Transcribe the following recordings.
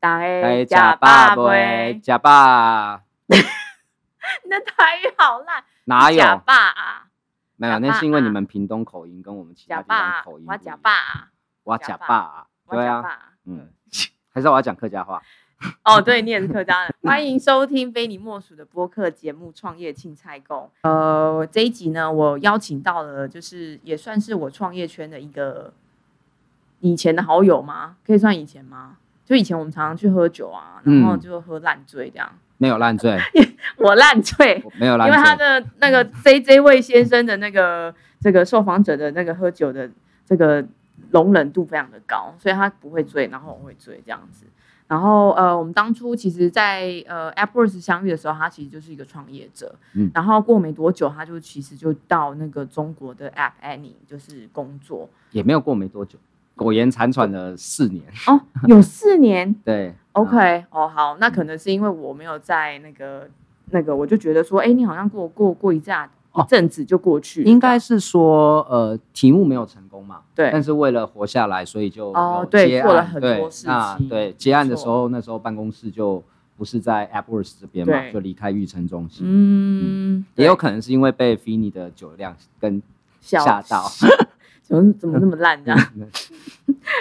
大哎，家假假爸爸喂，假爸你的台语好烂，哪有？假爸啊，没有，那是因为你啊们屏东口音跟我们其他地方口音，不我假一样爸啊，我假假爸对啊。嗯，还是我要讲客家话。哦，对，你也是客家人，欢迎收听非你莫属的播客节目《创业青菜工》。呃，这一集呢，我邀请到了，就是也算是我创业圈的一个以前的好友吗？可以算以前吗？就以前我们常常去喝酒啊，然后嗯就喝烂醉这样。没有烂醉，我烂醉，没有烂醉因为他。的那个 J J 魏先生的那个这个受访者的那个喝酒的这个容忍度非常的高，所以他不会醉，然后我会醉这样子。然后呃，我们当初其实在，呃 AppWorks 相遇的时候，他其实就是一个创业者。嗯然后过没多久，他就其实就到那个中国的 App Annie 就是工作。也没有过没多久，苟延残喘了四年。哦，有四年。对。OK，、哦好，那可能是因为我没有在那个那个，我就觉得说，哎，你好像过过过一下一哦阵子就过去了，应该是说呃题目没有成功嘛，对。但是为了活下来，所以就哦对做了很多事那情对结案的时候，那时候办公室就不是在 AppWorks 这边嘛，就离开育成中心。嗯，也有可能是因为被 Fini 的酒量跟笑吓到，怎么怎么那么烂这样，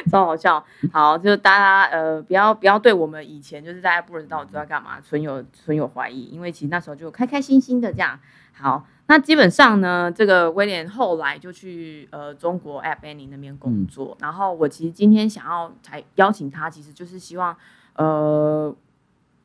超好笑。好，就大家呃不要不要对我们以前就是大家不知道知道干嘛存有存有怀疑，因为其实那时候就开开心心的这样。好，那基本上呢，这个威廉后来就去呃中国 App Annie 那边工作，然后我其实今天想要才邀请他，其实就是希望呃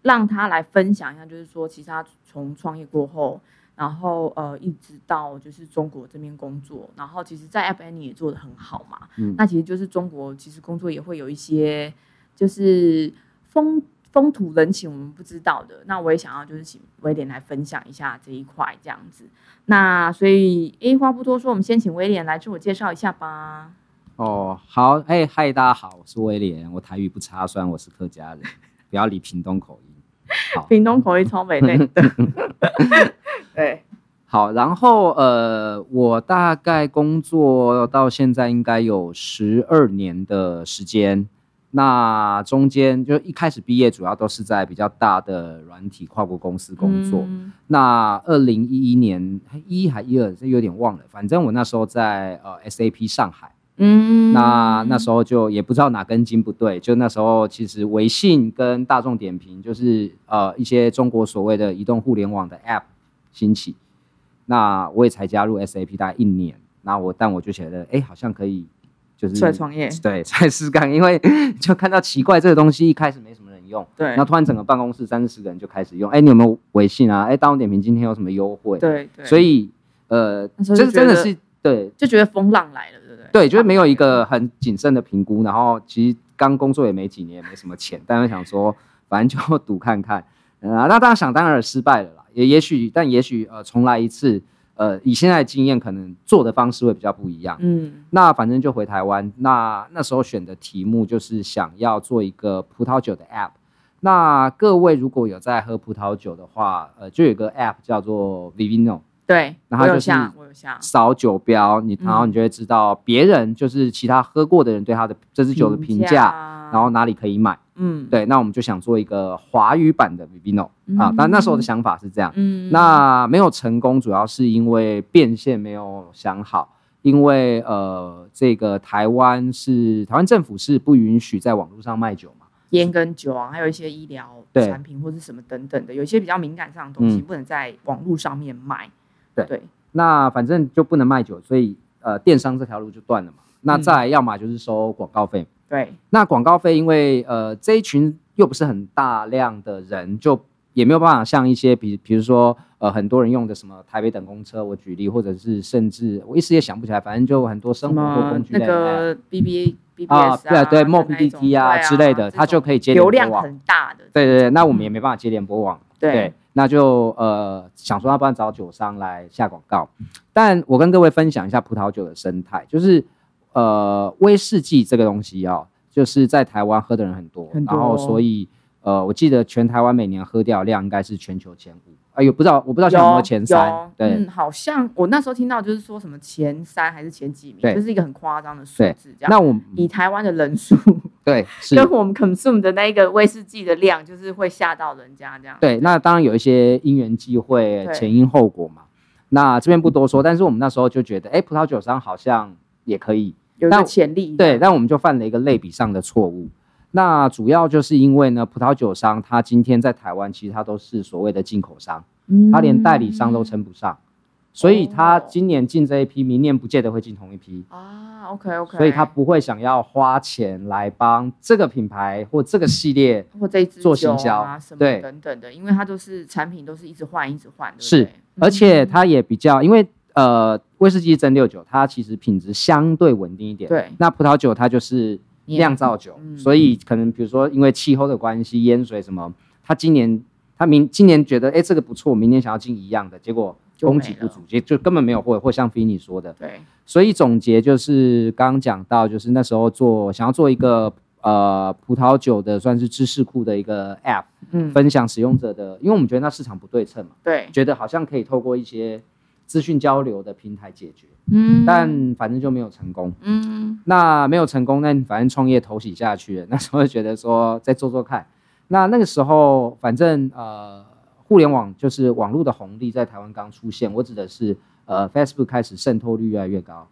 让他来分享一下，就是说其实他从创业过后。然后呃，一直到就是中国这边工作，然后其实，在 App Annie 也做得很好嘛。嗯那其实就是中国其实工作也会有一些就是风风土人情我们不知道的。那我也想要就是请威廉来分享一下这一块这样子。那所以，诶，话不多说，我们先请威廉来自我介绍一下吧。哦，好，哎，嗨，大家好，我是威廉，我台语不差，虽然我是客家人，不要理屏东口音。好，屏东口音超美类的，对，好，然后呃，我大概工作到现在应该有十二年的时间。那中间就一开始毕业，主要都是在比较大的软体跨国公司工作。嗯那二零一一年一还一二，这有点忘了。反正我那时候在呃 SAP 上海，嗯那那时候就也不知道哪根筋不对，就那时候其实微信跟大众点评就是呃一些中国所谓的移动互联网的 App 兴起，那我也才加入 SAP 大概一年，那我但我就觉得哎好像可以就是出来创业，对 出来试干，因为就看到奇怪这个东西一开始没什么人用，对。然后突然整个办公室三四十个人就开始用，哎你有没有微信啊？哎大众点评今天有什么优惠？对对，所以呃这真的是对。就觉得风浪来了，对不对？对，就是没有一个很谨慎的评估，然后其实刚工作也没几年，也没什么钱，但是想说反正就赌看看，呃，那当然想当然失败了啦，也也许，但也许呃重来一次，呃，以现在的经验，可能做的方式会比较不一样。嗯那反正就回台湾，那那时候选的题目就是想要做一个葡萄酒的 app。那各位如果有在喝葡萄酒的话，呃，就有一个 app 叫做 Vivino。对，然后就是我有下，我有下，扫酒标，你然后你就会知道别人就是其他喝过的人对他的这支酒的评价，价然后哪里可以买。嗯，对，那我们就想做一个华语版的 Vivino 啊，但那时候的想法是这样。嗯，那没有成功，主要是因为变现没有想好，因为呃，这个台湾是台湾政府是不允许在网络上卖酒嘛。烟跟酒啊，还有一些医疗产品或者什么等等的，有一些比较敏感上的东西嗯不能在网络上面卖。对对，那反正就不能卖酒，所以呃，电商这条路就断了嘛。那嗯再要么就是收广告费，对，那广告费，因为呃这一群又不是很大量的人，就也没有办法像一些比比如说呃很多人用的什么台北等公车，我举例，或者是甚至我一时也想不起来，反正就很多生活工具类的。App 个 B B B B 啊对对，Mo Mo PPT 啊之类的它就可以接流量很大的。对对对，那我们也没办法接联播网，对。那就呃想说要不然找酒商来下广告，但我跟各位分享一下葡萄酒的生态，就是呃威士忌这个东西哦，就是在台湾喝的人很多，很多然后所以呃我记得全台湾每年喝掉量应该是全球前五，哎呦不知道我不知道现在有没有前三，对。嗯，好像我那时候听到就是说什么前三还是前几名，对就是一个很夸张的数字，这样。那我们以台湾的人数 对，是 跟我们 consume 的那一个威士忌的量，就是会吓到人家这样。对，那当然有一些因缘际会、前因后果嘛。那这边不多说，但是我们那时候就觉得，哎，葡萄酒商好像也可以，有潜力。对，但我们就犯了一个类比上的错误。那主要就是因为呢，葡萄酒商他今天在台湾其实他都是所谓的进口商，嗯他连代理商都称不上，所以他哦今年进这一批，明年不见得会进同一批。啊，OK OK，所以他不会想要花钱来帮这个品牌或这个系列或这一支做酒行销啊什么对等等的，因为它都是产品都是一直换一直换，是，而且嗯它也比较，因为呃威士忌蒸馏酒它其实品质相对稳定一点，对。那葡萄酒它就是酿造酒，嗯所以可能比如说因为气候的关系，淹水什么，它今年它明今年觉得哎这个不错，明年想要进一样的，结果供给不足，就就根本没有货，或像菲尼说的，对，所以总结就是刚刚讲到，就是那时候做想要做一个呃葡萄酒的算是知识库的一个 App，嗯，分享使用者的，因为我们觉得那市场不对称嘛，对，觉得好像可以透过一些资讯交流的平台解决，嗯，但反正就没有成功。嗯。那没有成功，那反正创业投洗下去了，那时候就觉得说再做做看。那那个时候反正呃，互联网就是网络的红利在台湾刚出现，我指的是呃 Facebook 开始渗透率越来越高。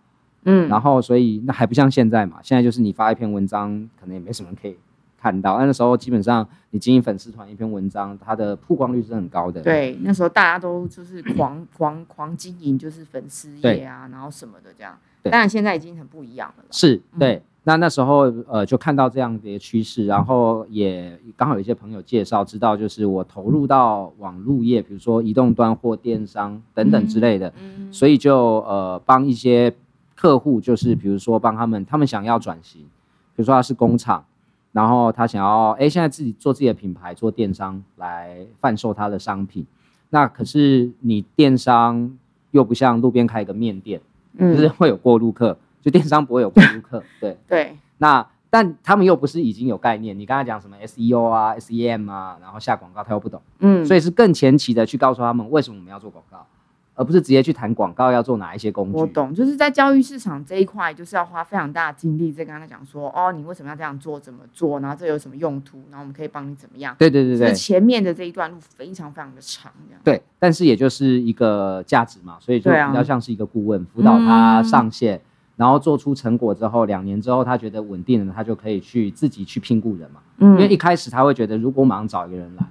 嗯，然后所以那还不像现在嘛，现在就是你发一篇文章，可能也没什么人可以看到。那时候基本上你经营粉丝团一篇文章，它的曝光率是很高的。对，那时候大家都就是狂 狂狂经营，就是粉丝页啊，然后什么的这样。对当然现在已经很不一样了啦。是嗯对。那那时候呃就看到这样的一个趋势，然后也刚好有一些朋友介绍，知道就是我投入到网络业，比如说移动端或电商等等之类的，嗯，所以就呃帮一些客户，就是比如说帮他们，他们想要转型，比如说他是工厂，然后他想要哎现在自己做自己的品牌，做电商来贩售他的商品，那可是你电商又不像路边开一个面店，嗯。就是嗯，会有过路客，就电商不会有过路客，对，对，那但他们又不是已经有概念，你刚才讲什么 SEO 啊、SEM 啊，然后下广告他又不懂。嗯，所以是更前期的去告诉他们为什么我们要做广告，而不是直接去谈广告要做哪一些工具。我懂，就是在教育市场这一块，就是要花非常大的精力在跟他讲说，哦，你为什么要这样做，怎么做，然后这有什么用途，然后我们可以帮你怎么样。对对对对前面的这一段路非常非常的长，这样。对，但是也就是一个价值嘛，所以就比较像是一个顾问辅导他上线，然后做出成果之后，两年之后他觉得稳定了，他就可以去自己去聘雇人嘛。因为一嗯，开始他会觉得，如果我马上找一个人来，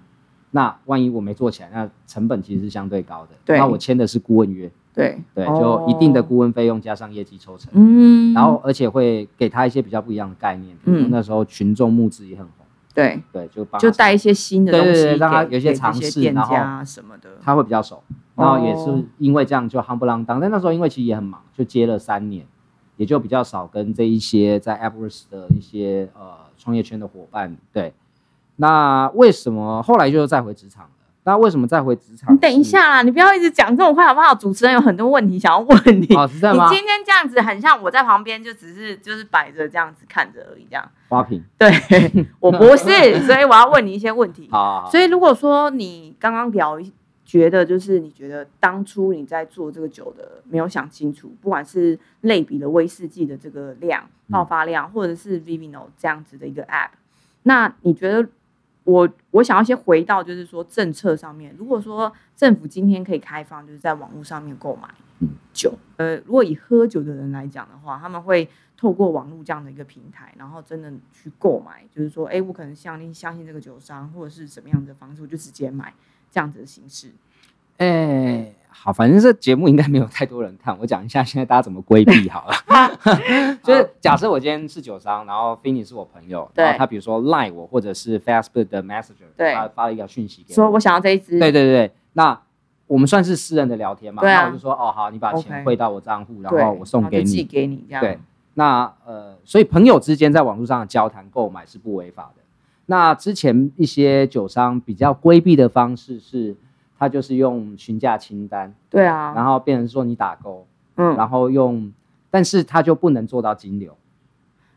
那万一我没做起来，那成本其实是相对高的。对。那我签的是顾问约，对。对，就一定的哦顾问费用加上业绩抽成。嗯，然后而且会给他一些比较不一样的概念，嗯。那时候群众募资也很红，对，对，就帮就带一些新的东西对对对让他有一些尝试然后什么的。他会比较熟，然后也是哦。因为这样就夯不啷当，但那时候因为其实也很忙，就接了三年，也就比较少跟这一些在 AppWorks 的一些呃创业圈的伙伴对。那为什么后来就再回职场了？那为什么再回职场？你等一，下啦，你不要一直讲这种话好不好？主持人有很多问题想要问你。哦，是这样你吗？今天这样子很像我在旁边，就只是就是摆着这样子看着而已，这样。花瓶，对 我不是，所以我要问你一些问题。好好好，所以如果说你刚刚聊一，觉得就是你觉得当初你在做这个酒的没有想清楚，不管是类比的威士忌的这个量爆发量，或者是 Vivino 这样子的一个 App，那你觉得我我想要先回到就是说政策上面，如果说政府今天可以开放，就是在网络上面购买嗯酒，呃，如果以喝酒的人来讲的话，他们会透过网络这样的一个平台，然后真的去购买，就是说，哎，我可能相信相信这个酒商，或者是什么样的方式，我就直接买这样子的形式。哎、好，反正这节目应该没有太多人看，我讲一下现在大家怎么规避好了。就是假设我今天是酒商，然后 Finny 是我朋友，对然后他比如说 Line 我，或者是 Facebook 的 Messenger，对他发了一条讯息给我，说我想要这一支，对对对，那我们算是私人的聊天嘛，对啊那我就说哦好，你把钱汇到我账户，然对，后我送给你寄你。给你这样。对，那呃，所以朋友之间在网络上的交谈购买是不违法的。那之前一些酒商比较规避的方式是，他就是用询价清单，对啊，然后变成说你打勾，嗯，然后用，但是他就不能做到金流，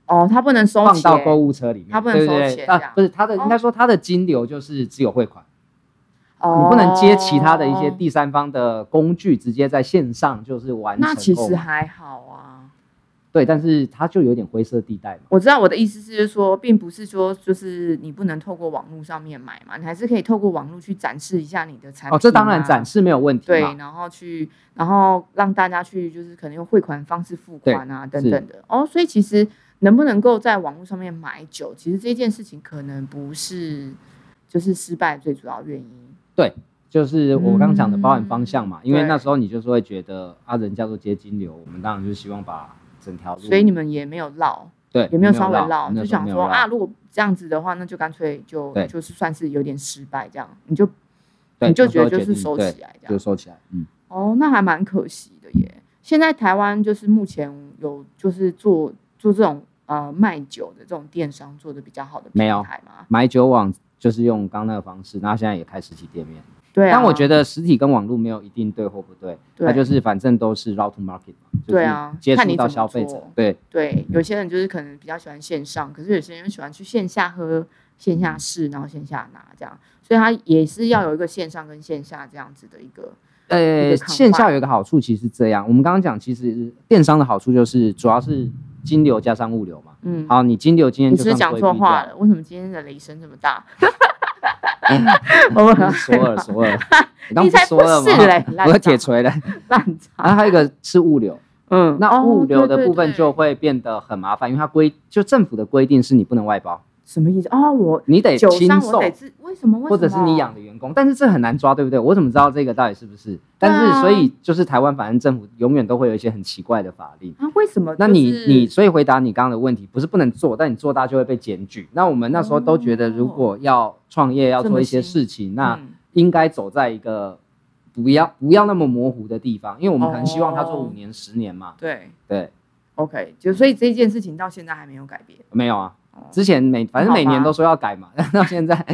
哦，他不能收放到购物车里面，他不能对对对啊收钱这样，不是他的，哦应该说他的金流就是只有汇款，哦，你不能接其他的一些第三方的工具，直接在线上就是完成。那其实还好啊。对，但是它就有点灰色地带嘛。我知道我的意思是说，并不是说就是你不能透过网络上面买嘛，你还是可以透过网络去展示一下你的产品、啊。哦，这当然展示没有问题对，然后去，然后让大家去，就是可能用汇款方式付款啊，等等的。哦，所以其实能不能够在网络上面买酒，其实这件事情可能不是就是失败最主要原因。对，就是我刚刚讲的包含方向嘛，因为那时候你就是会觉得啊，人叫做接金流，我们当然就是希望把整条路，所以你们也没有绕，对也没有稍微绕就想说啊，如果这样子的话，那就干脆就就是算是有点失败，这样你就你就觉得就是收起来这样就。收起来，嗯，哦，那还蛮可惜的耶。现在台湾就是目前有就是做做这种呃卖酒的这种电商做的比较好的平台吗？买酒网就是用刚那个方式，然后现在也开实体店面。对啊，但我觉得实体跟网络没有一定对或不对，对它就是反正都是 route to market 嘛，就是对啊接触到消费者，对对有些人就是可能比较喜欢线上，可是有些人喜欢去线下喝、线下试，然后线下拿这样，所以它也是要有一个线上跟线下这样子的一个呃，线下有一个好处，其实是这样。我们刚刚讲，其实电商的好处就是主要是金流加上物流嘛。嗯。好，你金流今天你就是讲错话了？为什么今天的雷声这么大？我索尔索尔，你刚你才说了不是？我有铁锤嘞。烂然后还有一个是物流，嗯，那哦物流的部分就会变得很麻烦，因为它规就政府的规定是你不能外包，什么意思？哦，我你得酒亲售商我得自为什么？为什么或者是你养的员工，但是这很难抓，对不对？我怎么知道这个到底是不是？但是所以就是台湾反正政府永远都会有一些很奇怪的法令。啊？为什么？那你就是你所以回答你刚刚的问题，不是不能做，但你做大就会被检举。那我们那时候都觉得，如果要创业要做一些事情，那嗯应该走在一个不要不要那么模糊的地方，因为我们可能希望他做哦五年、十年嘛。对对，，OK，就所以这件事情到现在还没有改变。没有啊，哦之前每反正每年都说要改嘛，到现在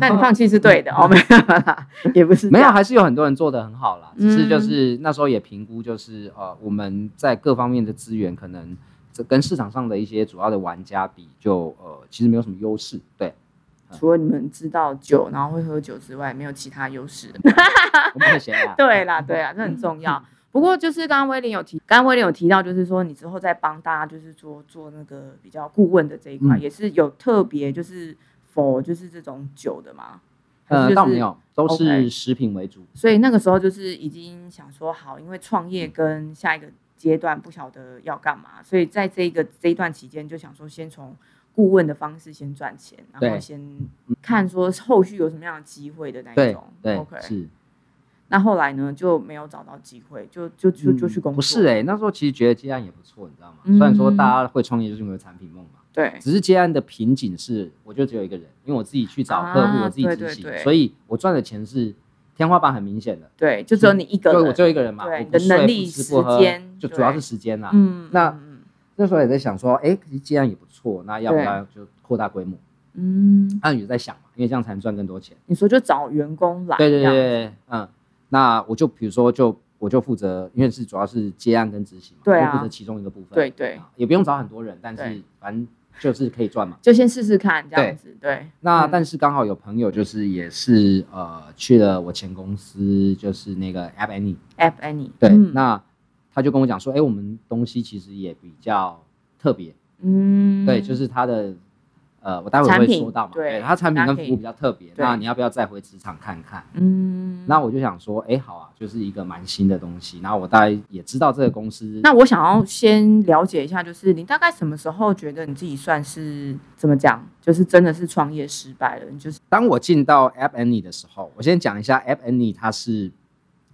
那你放弃是对的哦，没有啦，也不是没有，还是有很多人做的很好啦。只是就嗯是那时候也评估，就是呃我们在各方面的资源可能这跟市场上的一些主要的玩家比，就呃其实没有什么优势。对，除了你们知道酒，然后会喝酒之外，没有其他优势。我们会闲啊。对啦，对啦，这很重要。不过就是刚刚威廉有提，刚刚威廉有提到，就是说你之后再帮大家就是做做那个比较顾问的这一块，嗯也是有特别就是否就是这种酒的嘛？还是呃，就是倒没有，都是食品为主。所以那个时候就是已经想说好，因为创业跟下一个阶段不晓得要干嘛，所以在这个这一段期间就想说先从顾问的方式先赚钱，然后先看说后续有什么样的机会的那一对种。对 OK，是。那后来呢就没有找到机会，就就就就去工作。嗯不是哎、那时候其实觉得接案也不错，你知道吗？嗯虽然说大家会创业就是因为产品梦嘛，对，只是接案的瓶颈是，我就只有一个人，因为我自己去找客户，啊我自己执行，对对对所以我赚的钱是天花板很明显的。对，就只有你一个对，我只有一个人嘛，对的能力不吃不喝时间就主要是时间啦。嗯，那嗯那时候也在想说，哎，接案也不错，那要不要就扩大规模？嗯，那也在想嘛，因为这样才能赚更多钱。你说就找员工来，对对对，嗯，那我就比如说就我就负责，因为是主要是接案跟执行嘛，对啊我负责其中一个部分。对对，啊也不用找很多人，但是反正就是可以赚嘛。就先试试看这样子，对，嗯那但是刚好有朋友就是也是呃去了我前公司，就是那个 App Any，对，嗯那他就跟我讲说，哎、我们东西其实也比较特别，嗯，对，就是他的呃，我待会会说到嘛，对对，它产品跟服务比较特别，那你要不要再回职场看看？嗯，那我就想说，哎、好啊，就是一个蛮新的东西，然后我大概也知道这个公司，那我想要先了解一下，就是你大概什么时候觉得你自己算是怎么讲，就是真的是创业失败了？你就是当我进到 App Any 的时候，我先讲一下 App Any，它是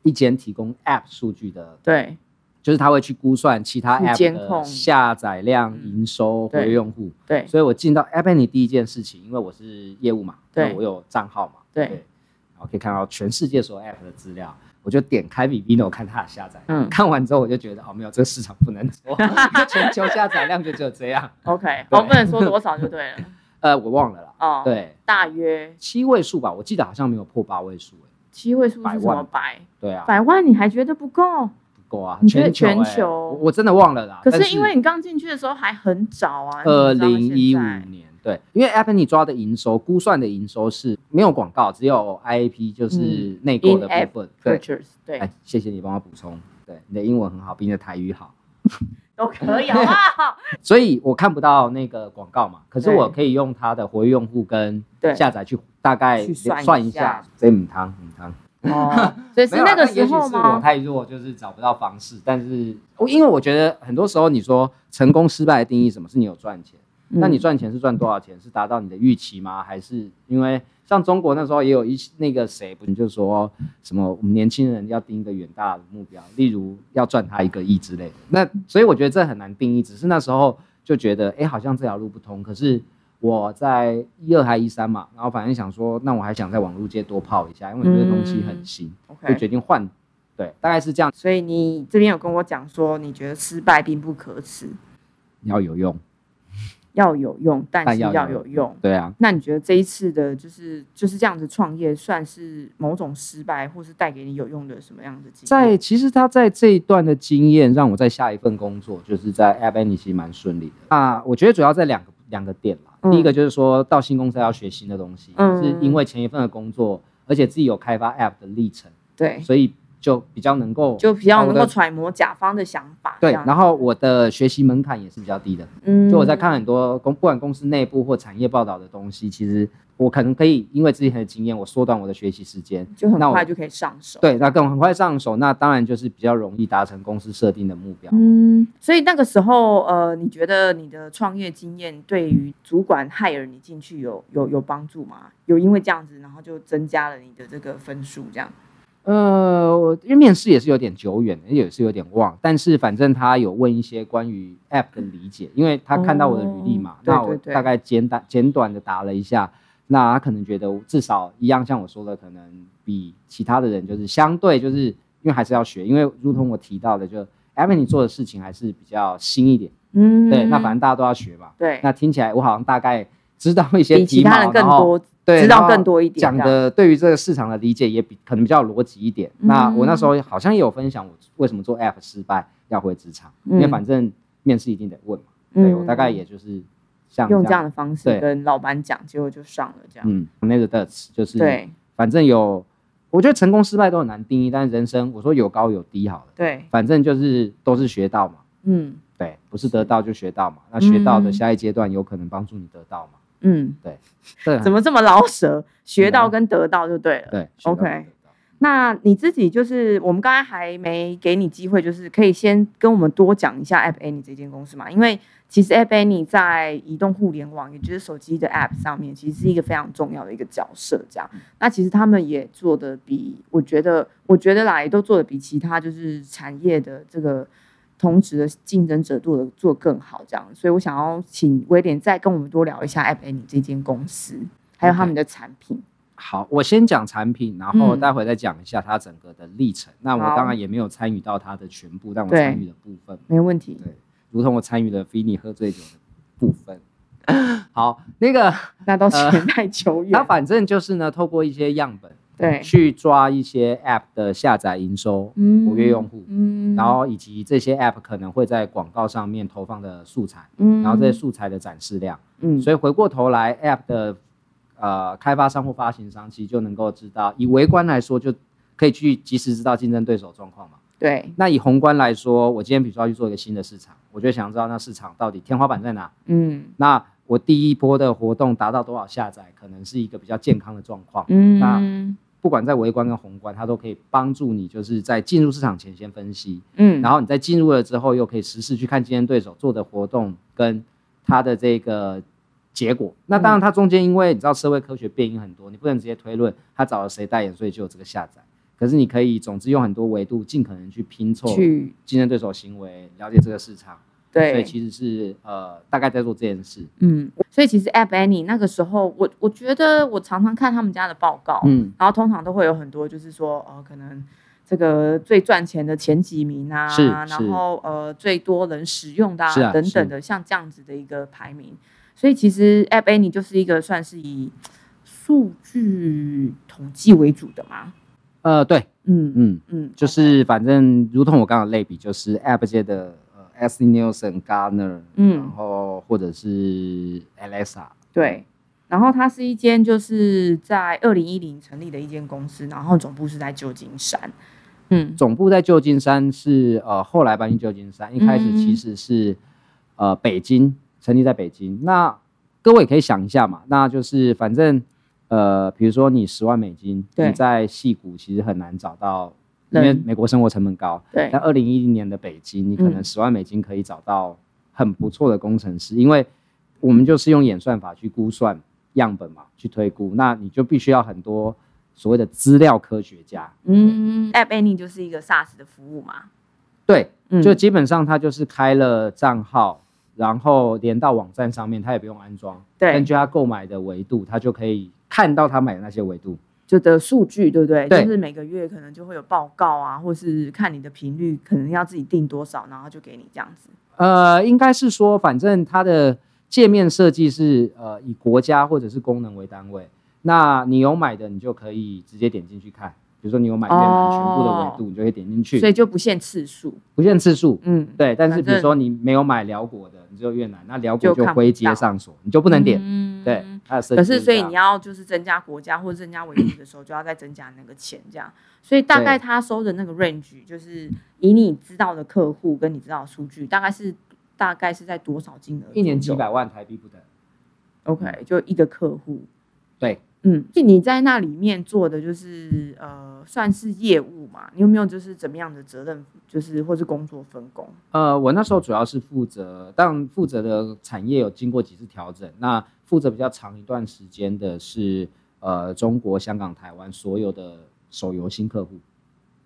一间提供 App 数据的对就是他会去估算其他 App 的下载量、嗯。营收、对活跃用户。对。所以我进到 App Any 第一件事情，因为我是业务嘛，对。我有账号嘛，对。然后可以看到全世界所有 App 的资料，我就点开 Vivino 看它的下载。嗯。看完之后我就觉得哦，没有这个市场不能做，全球下载量就只有这样。OK，我不能说多少就对了。呃，我忘了啦，哦，，对，大约。七位数吧，我记得好像没有破八位数欸七位数是什么百万。百？对啊，百万你还觉得不够？不够啊，你觉得全球欸全球我我真的忘了啦。可是因为你刚进去的时候还很早啊，二零一五年，对，因为 App Any 抓的营收估算的营收是没有广告，只有 IAP 就是内购的部分。对哎，谢谢你帮我补充。对，你的英文很好，比你的台语好。都可以，好不好？所以我看不到那个广告嘛，可是我可以用它的活跃用户跟下载去大概算一下下，这母汤母汤。哦，所以是那个时但也许是我？太弱，就是找不到方式。但是我因为我觉得很多时候你说成功失败的定义，什么是你有赚钱？那你嗯赚钱是赚多少钱？是达到你的预期吗？还是因为像中国那时候也有一那个谁，不就说什么我们年轻人要定一个远大的目标，例如要赚他一个亿之类的。那所以我觉得这很难定义，只是那时候就觉得，哎、好像这条路不通。可是我在一二还一三嘛，然后反正想说，那我还想在网络界多泡一下，因为我觉得东西很新，就。决定换。对，大概是这样，所以你这边有跟我讲说，你觉得失败并不可耻，要有用。要有用，但是但要有用。对啊，那你觉得这一次的就是就是这样子创业，算是某种失败，或是带给你有用的什么样的经验？在其实他在这一段的经验，让我在下一份工作，就是在 App Annie 其实蛮顺利的。啊，我觉得主要在两个两个点啦。嗯。第一个就是说到新公司要学新的东西，嗯。是因为前一份的工作，而且自己有开发 App 的历程，对，所以就比较能够就比较能够揣摩甲方的想法。对。然后我的学习门槛也是比较低的，嗯就我在看很多公不管公司内部或产业报道的东西，其实我可能可以因为之前的经验，我缩短我的学习时间，就很快就可以上手。对，那更很快上手，那当然就是比较容易达成公司设定的目标。嗯，所以那个时候，呃，你觉得你的创业经验对于主管 hire 你进去有有有帮助吗？有因为这样子，然后就增加了你的这个分数，这样？呃，我因为面试也是有点久远，也是有点忘，但是反正他有问一些关于 App 的理解，因为他看到我的履历嘛，哦那我大概简短简短的答了一下，那他可能觉得至少一样，像我说的，可能比其他的人就是相对就是因为还是要学，因为如同我提到的，就 App 你做的事情还是比较新一点，嗯。对，那反正大家都要学嘛，对，那听起来我好像大概知道一些比其他人更多，对，知道更多一点讲的对于这个市场的理解也比可能比较逻辑一点。那我那时候好像也有分享我为什么做 App 失败要回职场，因为嗯反正面试一定得问嘛。对我大概也就是像用这样样，的方式跟老板讲，结果就上了这样。嗯，那个 Dutch 就是对反正有，我觉得成功失败都很难定义，但是人生我说有高有低好了，对，反正就是都是学到嘛。嗯对，不是得到就学到嘛。那学到的嗯下一阶段有可能帮助你得到嘛？嗯，对，怎么这么老舍？学到嗯跟得到就对了。对 OK 那你自己就是，我们刚才还没给你机会，就是可以先跟我们多讲一下 App Annie 这间公司嘛？因为其实 App Annie 在移动互联网，也就是手机的 App 上面，其实是一个非常重要的一个角色。这样，那其实他们也做的比我觉得，我觉得啦，也都做的比其他就是产业的这个同质的竞争者做的做得更好。这样，所以我想要请威廉再跟我们多聊一下 App Annie 这间公司，还有他们的产品。好，我先讲产品，然后嗯待会再讲一下它整个的历程。那我好当然也没有参与到它的全部，但我对参与的部分，没问题。对，如同我参与了菲尼喝醉酒的部分。好，那个那都呃 时代久远。它反正就是呢，透过一些样本对，去抓一些 App 的下载营收、嗯。活跃用户，嗯。然后以及这些 App 可能会在广告上面投放的素材，嗯。然后这些素材的展示量。嗯。所以回过头来，App 的呃开发商或发行商其实就能够知道，以微观来说，就可以去及时知道竞争对手状况嘛。对，那以宏观来说，我今天比如说要去做一个新的市场，我就想知道那市场到底天花板在哪。嗯。那我第一波的活动达到多少下载，可能是一个比较健康的状况。嗯不管在微观跟宏观，它都可以帮助你，就是在进入市场前先分析，嗯，然后你在进入了之后，又可以实时去看竞争对手做的活动跟它的这个结果。那当然，它中间因为你知道社会科学变因很多，你不能直接推论他找了谁代言，所以就有这个下载。可是你可以，总之用很多维度，尽可能去拼凑去竞争对手行为，了解这个市场。所以对，其实是呃，大概在做这件事。嗯，所以其实 App Annie 那个时候，我我觉得我常常看他们家的报告，嗯，然后通常都会有很多，就是说，呃，可能这个最赚钱的前几名啊，是然后呃最多人使用的、是啊等等的，像这样子的一个排名。所以其实 App Annie 就是一个算是以数据统计为主的嘛，呃，对，嗯嗯，嗯，就是反正如同我刚刚类比，就是 App 界的呃 S. Nielsen、Gartner，嗯然后或者是 Alexa，对，然后它是一间就是在二零一零成立的一间公司，然后总部是在旧金山。嗯总部在旧金山是呃后来搬去旧金山，一开始其实是、呃北京成立在北京。那各位可以想一下嘛，那就是反正呃比如说你十万美金，你在戏谷其实很难找到，因为美国生活成本高。对。那二零一零年的北京，你可能嗯。十万美金可以找到很不错的工程师，因为我们就是用演算法去估算样本嘛，去推估，那你就必须要很多所谓的资料科学家。嗯，App Annie 就是一个 SaaS 的服务嘛，对，嗯。就基本上他就是开了账号，然后连到网站上面，他也不用安装，对。根据他购买的维度，他就可以看到他买的那些维度。就的数据，对不对？对就是每个月可能就会有报告啊，或是看你的频率，可能要自己定多少，然后就给你这样子。呃，应该是说，反正它的界面设计是呃以国家或者是功能为单位。那你有买的，你就可以直接点进去看。比如说你有买越南全部的维度，你就可以点进去，所以就不限次数。不限次数。嗯，对，但是比如说你没有买辽国的，你只有越南，那辽国就看不就灰阶上锁，你就不能点。嗯对，可是，所以你要就是增加国家或者增加维度的时候，就要再增加那个钱，这样。所以大概他收的那个 range，就是以你知道的客户跟你知道的数据，大概是大概是在多少金额？一年几。百万台币不等。OK，就一个客户。对，嗯，就你在那里面做的就是呃，算是业务嘛？你有没有就是怎么样的责任，就是或是工作分工？呃，我那时候主要是负责，但负责的产业有经过几次调整。那负责比较长一段时间的是呃中国、香港、台湾所有的手游新客户。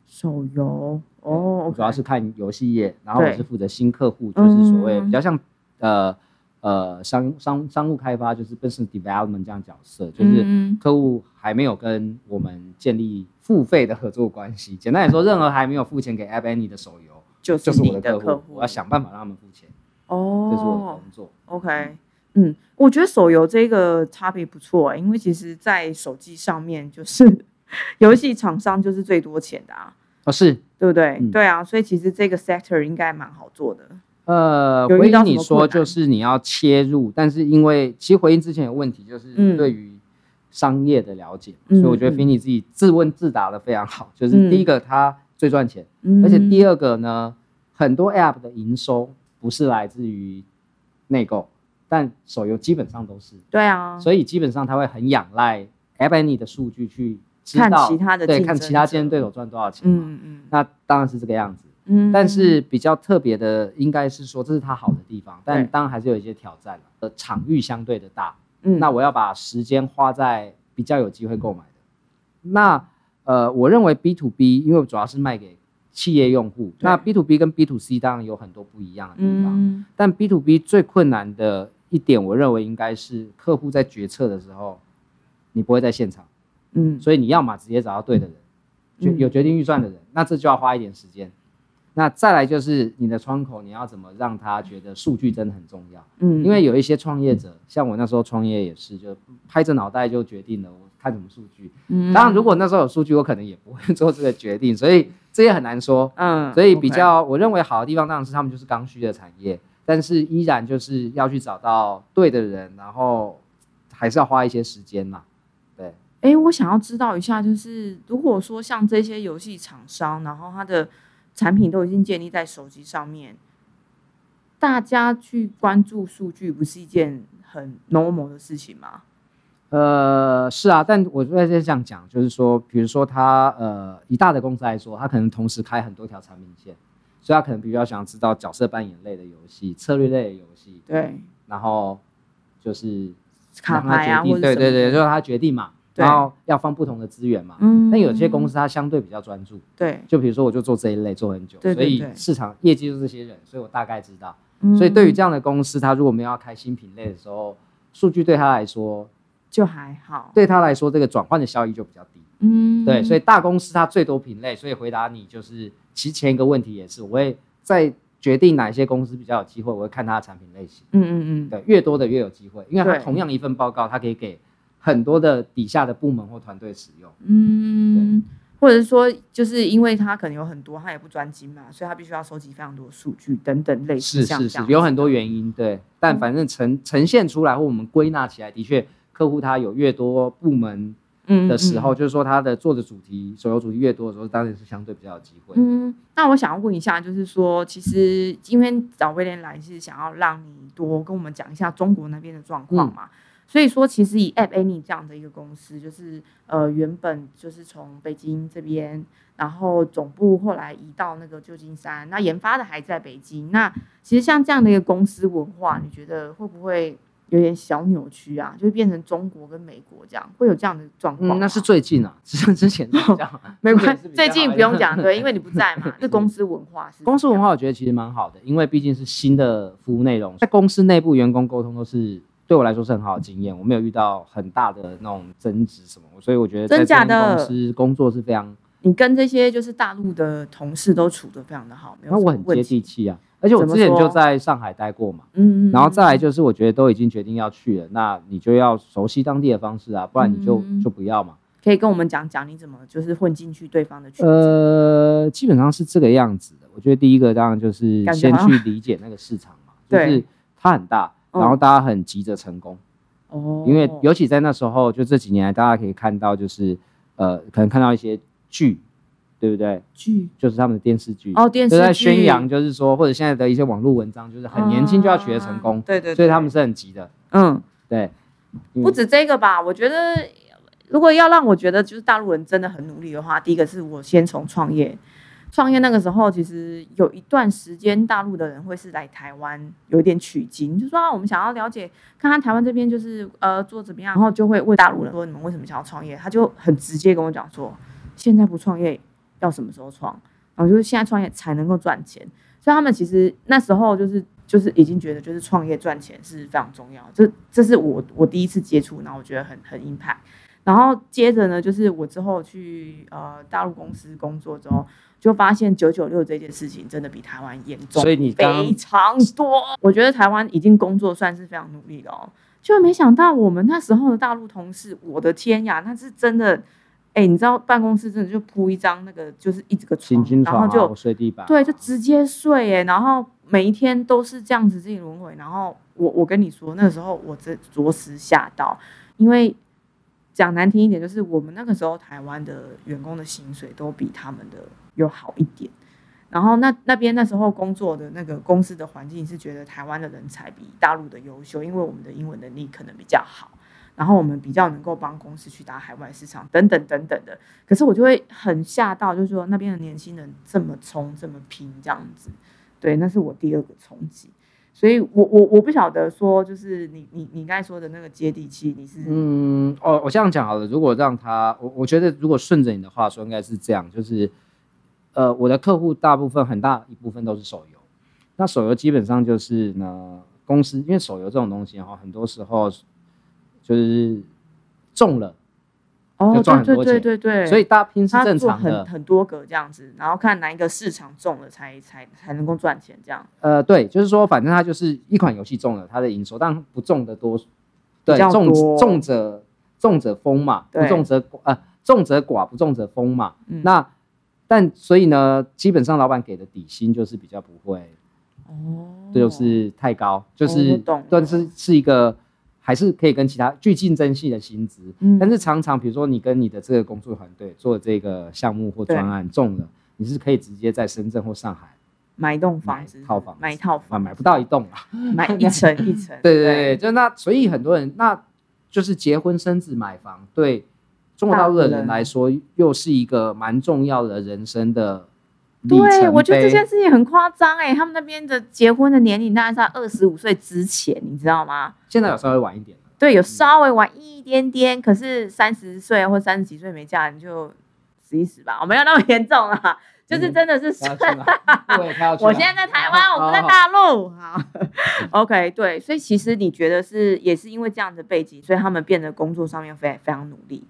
手游哦我主要是看游戏业，然后我是负责新客户，就是所谓嗯比较像呃呃商商商务开发，就是 business development 这样角色，就是嗯客户还没有跟我们建立付费的合作关系。简单来说，任何还没有付钱给 App Annie 的手游，就就是我的客户，我要想办法让他们付钱，哦，这是我的工作。OK，嗯，我觉得手游这个差别不错、因为其实，在手机上面，就是 游戏厂商就是最多钱的啊，哦，是，对不对？嗯对啊，所以其实这个 sector 应该蛮好做的。呃，回应你说就是你要切入，但是因为其实回应之前有问题，就是嗯对于商业的了解，嗯所以我觉得嗯 Finny 自己自问自答的非常好。就是第一个，它最赚钱，嗯而且第二个呢，很多 App 的营收不是来自于内购，但手游基本上都是，对啊，所以基本上它会很仰赖 App Annie 的数据去知看道其他的对看其他竞争对手赚多少钱嘛。嗯嗯那当然是这个样子。嗯，但是比较特别的，应该是说这是它好的地方，但当然还是有一些挑战了。呃，场域相对的大，嗯，那我要把时间花在比较有机会购买的。那呃，我认为 B to B，因为主要是卖给企业用户，那 B to B 跟 B to C 当然有很多不一样的地方，嗯但 B to B 最困难的一点，我认为应该是客户在决策的时候，你不会在现场，嗯所以你要么直接找到对的人，决嗯有决定预算的人，那这就要花一点时间。那再来就是你的窗口，你要怎么让他觉得数据真的很重要？嗯，因为有一些创业者，像我那时候创业也是，就拍着脑袋就决定了我看什么数据。嗯当然，如果那时候有数据，我可能也不会 做这个决定，所以这也很难说。嗯，所以比较我认为好的地方，当然是他们就是刚需的产业，但是依然就是要去找到对的人，然后还是要花一些时间嘛。对，哎，我想要知道一下，就是如果说像这些游戏厂商，然后它的产品都已经建立在手机上面，大家去关注数据，不是一件很 normal 的事情吗？呃，是啊，但我在这样讲，就是说，比如说他呃，以大的公司来说，他可能同时开很多条产品线，所以他可能比较想知道角色扮演类的游戏、策略类的游戏，对，然后就是卡让他牌啊，决定，对对对，就是他决定嘛，对然后要放不同的资源嘛。嗯，但有些公司它相对比较专注，对，就比如说我就做这一类做很久，所以市场业绩就是这些人，所以我大概知道。嗯。所以对于这样的公司，它如果没有要开新品类的时候，数据对他来说，就还好，对他来说这个转换的效益就比较低。嗯，对，所以大公司它最多品类，所以回答你就是，其实前一个问题也是，我会在决定哪些公司比较有机会，我会看它的产品类型，嗯嗯嗯，对，越多的越有机会，因为它同样一份报告，它可以给很多的底下的部门或团队使用。嗯，或者是说，就是因为他可能有很多，他也不专精嘛，所以他必须要收集非常多数据等等类似是是是，有很多原因，对，但反正呈呈现出来或我们归纳起来，的确，客户他有越多部门嗯的时候，就是说他的做的主题手游主题越多的时候，当然是相对比较有机会。嗯，那我想要问一下，就是说，其实今天找威廉来是想要让你多跟我们讲一下中国那边的状况嘛？所以说，其实以 App Any 这样的一个公司，就是呃原本就是从北京这边，然后总部后来移到那个旧金山，那研发的还在北京。那其实像这样的一个公司文化，你觉得会不会有点小扭曲啊？就是变成中国跟美国这样，会有这样的状况那是最近啊，之之前是这样，没关系之前是，比较最近不用讲，对，因为你不在嘛。是公司文化是公司文化，我觉得其实蛮好的，因为毕竟是新的服务内容，在公司内部员工沟通都是对我来说是很好的经验，我没有遇到很大的那种争执什么，所以我觉得在这间的公司工作是非常，你跟这些就是大陆的同事都处得非常的好，没有那我很接。地气啊，而且我之前就在上海待过嘛，嗯，然后再来就是我觉得都已经决定要去了，那你就要熟悉当地的方式啊，不然你就嗯就不要嘛。可以跟我们讲讲你怎么就是混进去对方的圈子。呃，基本上是这个样子的。我觉得第一个当然就是先去理解那个市场嘛，就是它很大，嗯然后大家很急着成功，哦，因为尤其在那时候，就这几年来大家可以看到，就是呃，可能看到一些剧，对不对？剧。就是他们的电视剧，哦电视都在宣扬，就是说，或者现在的一些网络文章，就是很年轻就要取得成功啊，对对，所以他们是很急的，嗯。对，嗯不止这个吧，我觉得如果要让我觉得就是大陆人真的很努力的话，第一个是我先从创业。创业那个时候，其实有一段时间，大陆的人会是来台湾有点取经，就说啊，我们想要了解看看台湾这边就是呃做怎么样，然后就会问大陆人说你们为什么想要创业？他就很直接跟我讲说，现在不创业要什么时候创？然后就是现在创业才能够赚钱，所以他们其实那时候就是就是已经觉得就是创业赚钱是非常重要，这这是我我第一次接触，然后我觉得很很 impact。然后接着呢，就是我之后去呃大陆公司工作之后，就发现九九六这件事情真的比台湾严重，所以你非常多。我觉得台湾已经工作算是非常努力了哦，就没想到我们那时候的大陆同事，我的天呀，那是真的，哎，你知道办公室真的就铺一张那个就是一整个床，行军床啊，然后就我睡地板，对，就直接睡哎，然后每一天都是这样子自己轮回。然后我我跟你说，那个时候我真着实吓到，因为讲难听一点，就是我们那个时候台湾的员工的薪水都比他们的又好一点。然后那那边那时候工作的那个公司的环境是觉得台湾的人才比大陆的优秀，因为我们的英文能力可能比较好，然后我们比较能够帮公司去打海外市场等等等等的。可是我就会很吓到，就是说那边的年轻人这么冲这么拼这样子，对，那是我第二个冲击。所以我我我不晓得说，就是你你你刚才说的那个接地气，你是嗯，哦，我这样讲好了。如果让他，我我觉得如果顺着你的话说，应该是这样，就是，呃，我的客户大部分很大一部分都是手游，那手游基本上就是呢，公司因为手游这种东西哈，很多时候就是中了，哦，赚对对很多钱对对对，所以大家拼是他做很正常的。很多个这样子，然后看哪一个市场中了才才才能够赚钱这样。呃，对，就是说，反正它就是一款游戏中了，它的营收，但不中的多，对中中者中者丰嘛，不对中则呃中则寡，不中则丰嘛。嗯那但所以呢，基本上老板给的底薪就是比较不会，哦，这就是太高，就哦是但是是一个还是可以跟其他具竞争性的薪资，嗯但是常常比如说你跟你的这个工作团队做这个项目或专案中了，你是可以直接在深圳或上海买一栋房子，买套房子买一套啊房，买不到一栋啊。买一层一层。对对对，就那所以很多人那就是结婚生子买房，对中国大陆的人来说，又是一个蛮重要的人生的对，我觉得这件事情很夸张哎，他们那边的结婚的年龄大概是在二十五岁之前，你知道吗？现在有稍微晚一点了。对，有稍微晚一点点，可是三十岁或三十几岁没嫁，你就死一死吧，我没有那么严重啊，就是真的是我现在在台湾，我不在大陆。好，OK，对，所以其实你觉得是也是因为这样的背景，所以他们变得工作上面非非常努力。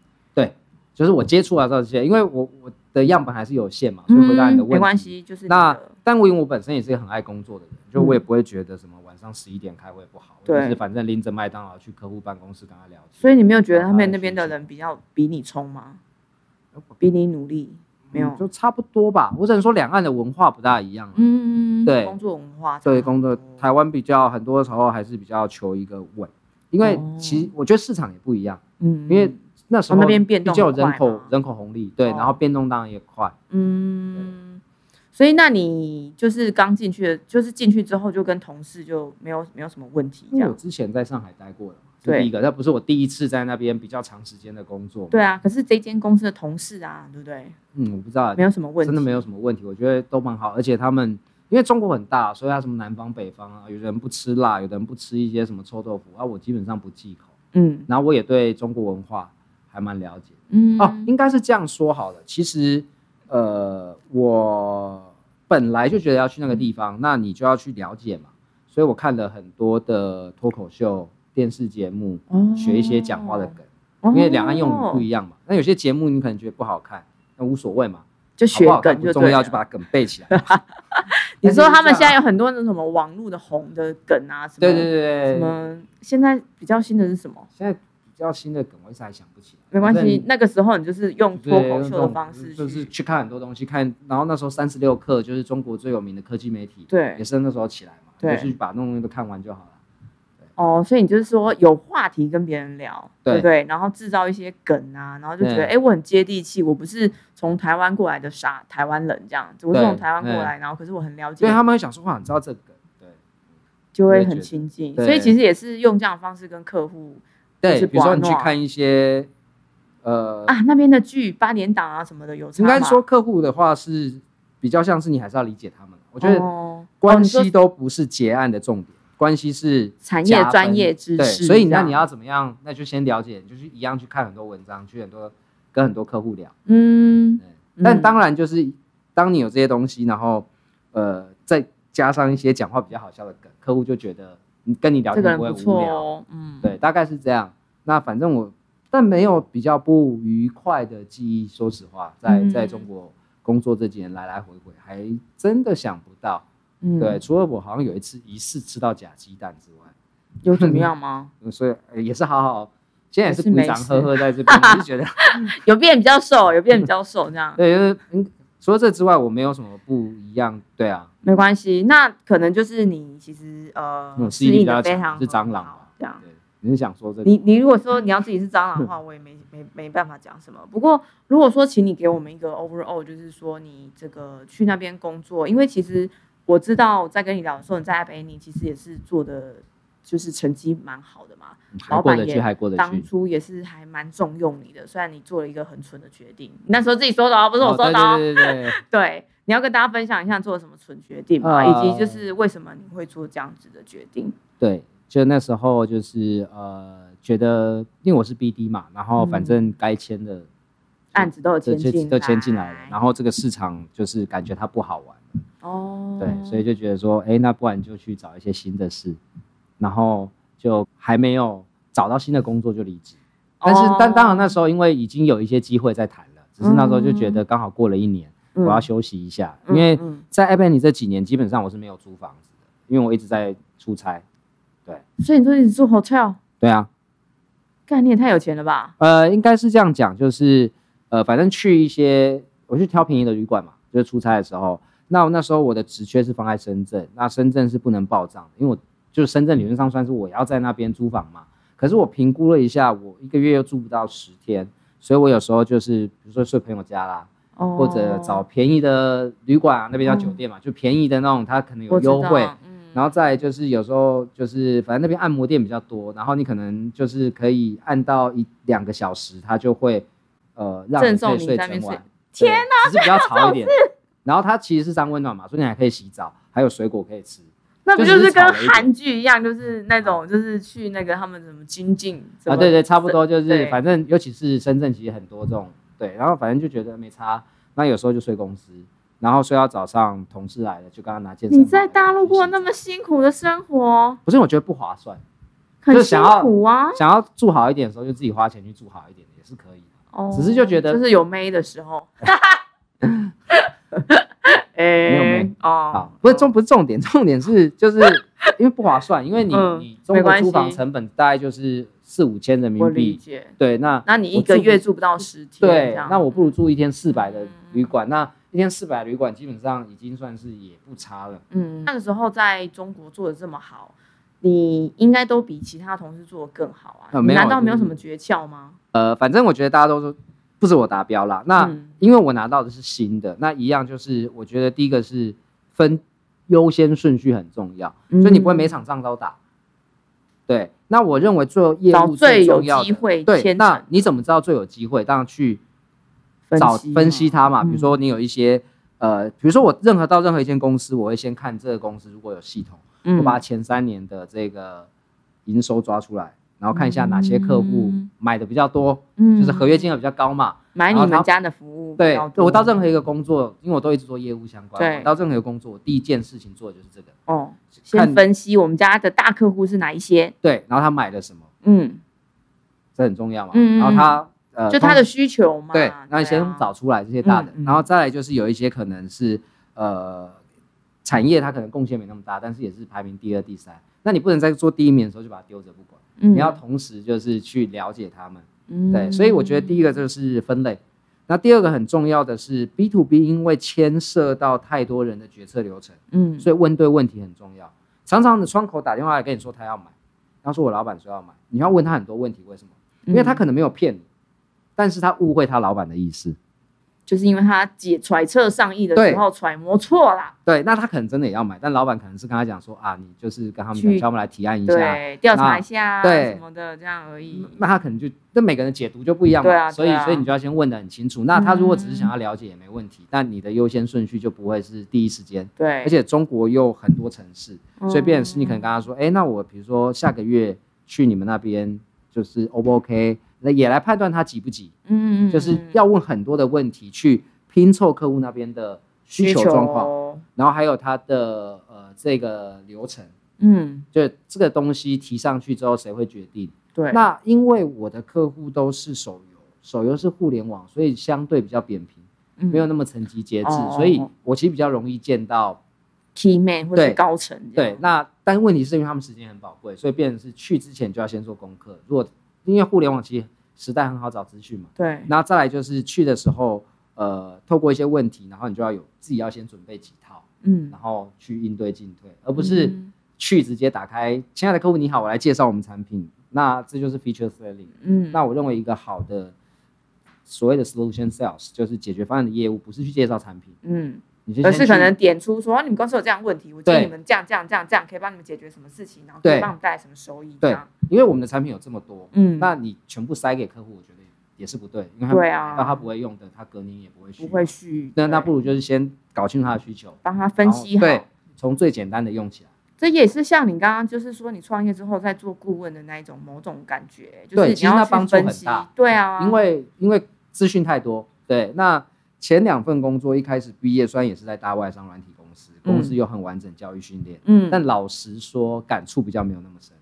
对，就是我接触到这些，因为我我的样本还是有限嘛，所以回答你的问题。嗯没关。系，就是那的但我因为我本身也是一个很爱工作的人，就我也不会觉得什么晚上十一点开会不好，我就对是反正拎着麦当劳去客户办公室跟他聊天。所以你没有觉得他们那边的的人比较比你冲吗？比你努力？没有嗯，就差不多吧。我只能说两岸的文化不大一样。嗯，对工作文化，对工作，台湾比较很多时候还是比较求一个稳，因为哦其实我觉得市场也不一样，嗯，因为那时候哦那边变动就人口人口红利，对，哦然后变动当然也快。嗯，所以那你就是刚进去的，就是进去之后就跟同事就没有没有什么问题，因为我。之前在上海待过了嘛，是对第一个，那不是我第一次在那边比较长时间的工作。，对啊，可是这间公司的同事啊，对不对？嗯，我不知道，没有什么问题，真的没有什么问题，我觉得都蛮好，而且他们因为中国很大，所以它什么南方北方啊，有的人不吃辣，有的人不吃一些什么臭豆腐啊，我基本上不忌口，嗯然后我也对中国文化还蛮了解。嗯哦，应该是这样说好了。其实，呃，我本来就觉得要去那个地方，那你就要去了解嘛。所以我看了很多的脱口秀、电视节目，哦学一些讲话的梗，哦因为两岸用语不一样嘛。那有些节目你可能觉得不好看，那无所谓嘛，就学梗就重要，就把梗背起来。你说他们现在有有很多那什么网络的红的梗啊，什么对对对对，什么现在比较新的是什么？现在比较新的梗，我一时还想不起来。没关系，那个时候你就是用脱口秀的方式，就是去看很多东西，看，然后那时候三十六氪就是中国最有名的科技媒体，对。也是那时候起来嘛，对。就是把那种东西都看完就好了。哦，所以你就是说有话题跟别人聊，对。对不对？然后制造一些梗啊，然后就觉得哎，诶我很接地气，我不是从台湾过来的傻台湾人这样子，我是从台湾过来，然后可是我很了解。因为，他们会想说话，你知道这个就会很亲近。所以其实也是用这样的方式跟客户就是对，比如说你去看一些，呃，啊，那边的剧八点档啊什么的有差应该说客户的话是比较像是你还是要理解他们，我觉得哦关系都不是结案的重点，关系是产业专业知对，识所以那你要怎么样？那就先了解，就是一样去看很多文章，去很多跟很多客户聊。嗯，但嗯当然就是当你有这些东西，然后呃再加上一些讲话比较好笑的梗，客户就觉得你跟你聊天不会无聊。哦，嗯，对，大概是这样。那反正我但没有比较不愉快的记忆，说实话，在嗯在中国工作这几年来来回回，还真的想不到。嗯对，，除了我好像有一次疑似吃到假鸡蛋之外。有怎么样 吗？嗯所以呃也是好好，现在也是鼓掌呵呵在这边，我是觉得 有变比较瘦，有变比较瘦，这样 对，就是嗯，除了这之外，我没有什么不一样。对啊，没关系。那可能就是你其实呃我适适应的非常，是蟑螂好？这样。你是想说这个？你你如果说你要自己是蟑螂的话，我也没没没办法讲什么。不过如果说，请你给我们一个 overall，就是说你这个去那边工作，因为其实我知道在跟你聊的时候，你在北你其实也是做的就是成绩蛮好的嘛，老板也还过得当。初也是还蛮重用你的，虽然你做了一个很蠢的决定，你那时候自己说的哦，不是我说的哦。对对对对，对，你要跟大家分享一下做了什么蠢决定嘛，呃以及就是为什么你会做这样子的决定。对，就那时候就是呃，觉得因为我是 BD 嘛，然后反正该签的案子都有这签进都签进来了，然后这个市场就是感觉它不好玩，哦，对，所以就觉得说，哎，那不然就去找一些新的事，然后就还没有找到新的工作就离职。但是，但当然那时候因为已经有一些机会在谈了，只是那时候就觉得刚好过了一年，嗯我要休息一下，嗯因为嗯在 a b a n 这几年基本上我是没有租房子的，因为我一直在出差。对所以你说你住 hotel，对啊，概念太有钱了吧？呃，应该是这样讲，就是呃，反正去一些我去挑便宜的旅馆嘛，就是出差的时候。那我那时候我的职缺是放在深圳，那深圳是不能报账的，因为我就是深圳理论上算是我要在那边租房嘛。可是我评估了一下，我一个月又住不到十天，所以我有时候就是比如说睡朋友家啦，哦或者找便宜的旅馆啊，那边叫酒店嘛，就便宜的那种，它可能有优惠。，嗯然后再就是有时候就是反正那边按摩店比较多，然后你可能就是可以按到一两个小时，它就会呃让你可以睡整晚。天哪，只是比较潮一点。然后它其实是三温暖嘛，所以你还可以洗澡，还有水果可以吃。那不就是跟韩剧一样，就是那种就是去那个他们什么精进啊，对对，差不多就是反正尤其是深圳，其实很多这种对，然后反正就觉得没差。那有时候就睡公司，然后睡到早上，同事来了就刚刚拿健身。你在大陆过那么辛苦的生活，不是，我觉得不划算。很辛就想要苦啊。想要住好一点的时候，就自己花钱去住好一点也是可以的。哦只是就觉得就是有妹的时候，没有哎妹哦好，，不是重不是重点，重点是就是因为不划算，因为你、嗯你中国租房成本大概就是四五千人民币，理解。对，那那你一个月住不到十天，对，那我不如住一天四百的嗯旅馆，那一天四百旅馆基本上已经算是也不差了。嗯，那个时候在中国做的这么好，你应该都比其他同事做的更好啊。难道没有什么诀窍吗？呃，反正我觉得大家都说不止我达标啦。那、嗯因为我拿到的是新的，那一样就是我觉得第一个是分优先顺序很重要，嗯所以你不会每场仗都打。对，那我认为做业找务最有重要的机会对，那你怎么知道最有机会？当然去找分析它嘛。比如嗯说你有一些呃，比如说我任何到任何一间公司，我会先看这个公司如果有系统，我把前三年的这个营收抓出来，然后看一下哪些客户嗯。买的比较多，嗯。就是合约金额比较高嘛。买你们家的服务对我到任何一个工作，因为我都一直做业务相关，对。我到任何一个工作，我第一件事情做的就是这个。哦，先分析我们家的大客户是哪一些，对，然后他买了什么，嗯，这很重要嘛。嗯嗯然后他呃，就他的需求嘛，对，那你先啊找出来这些大的，然后再来就是有一些可能是呃产业它可能贡献没那么大，但是也是排名第二、第三。那你不能在做第一名的时候就把它丢着不管，嗯你要同时就是去了解他们。嗯对，所以我觉得第一个就是分类，那第二个很重要的是 B to B，因为牵涉到太多人的决策流程，嗯所以问对问题很重要。常常的窗口打电话来跟你说他要买，他说我老板说要买，你要问他很多问题，为什么？因为他可能没有骗你，但是他误会他老板的意思。就是因为他解揣测上意的对时候揣摩错了，对，那他可能真的也要买，但老板可能是跟他讲说啊，你就是跟他们去讲，叫我们来提案一下，对，调查一下对什么的这样而已。那他可能就那每个人解读就不一样嘛，对啊所以所以你就要先问的很清楚。那他如果只是想要了解也没问题，但你的优先顺序就不会是第一时间。对，而且中国又很多城市，嗯所以变成是你可能跟他说，哎、那我比如说下个月去你们那边，就是 O 不 OK？那也来判断他急不急，嗯，嗯就是嗯。要问很多的问题去拼凑客户那边的需求状况，然后还有他的呃这个流程，嗯，就这个东西提上去之后谁会决定？对，那因为我的客户都是手游，手游是互联网，所以相对比较扁平，嗯。没有那么层级节制，哦所以我其实比较容易见到 key man 或者高层对那但问题是因为他们时间很宝贵，所以变成是去之前就要先做功课。如果因为互联网其实时代很好找资讯嘛，对，那再来就是去的时候，呃，透过一些问题，然后你就要有自己要先准备几套，嗯，然后去应对进退，而不是嗯去直接打开，亲爱的客户你好，我来介绍我们产品，那这就是 feature selling。嗯，那我认为一个好的所谓的 solution sales 就是解决方案的业务，不是去介绍产品，嗯，而是可能点出说，哦你们公司有这样的问题，我建议你们这样这样这样这样，可以帮你们解决什么事情，然后可以帮我们带来什么收益，对因为我们的产品有这么多，嗯，那你全部塞给客户，我觉得也是不对，因为他对啊那他不会用的，他隔年也不会续，不会续，那那不如就是先搞清楚他的需求，帮他分析好。对，从最简单的用起来。这也是像你刚刚就是说，你创业之后在做顾问的那一种某种感觉，就是你要帮助分析对啊，因为因为资讯太多，对，那前两份工作一开始毕业，虽然也是在大外商软体公司，公司有很完整教育训练，嗯，但老实说，感触比较没有那么深，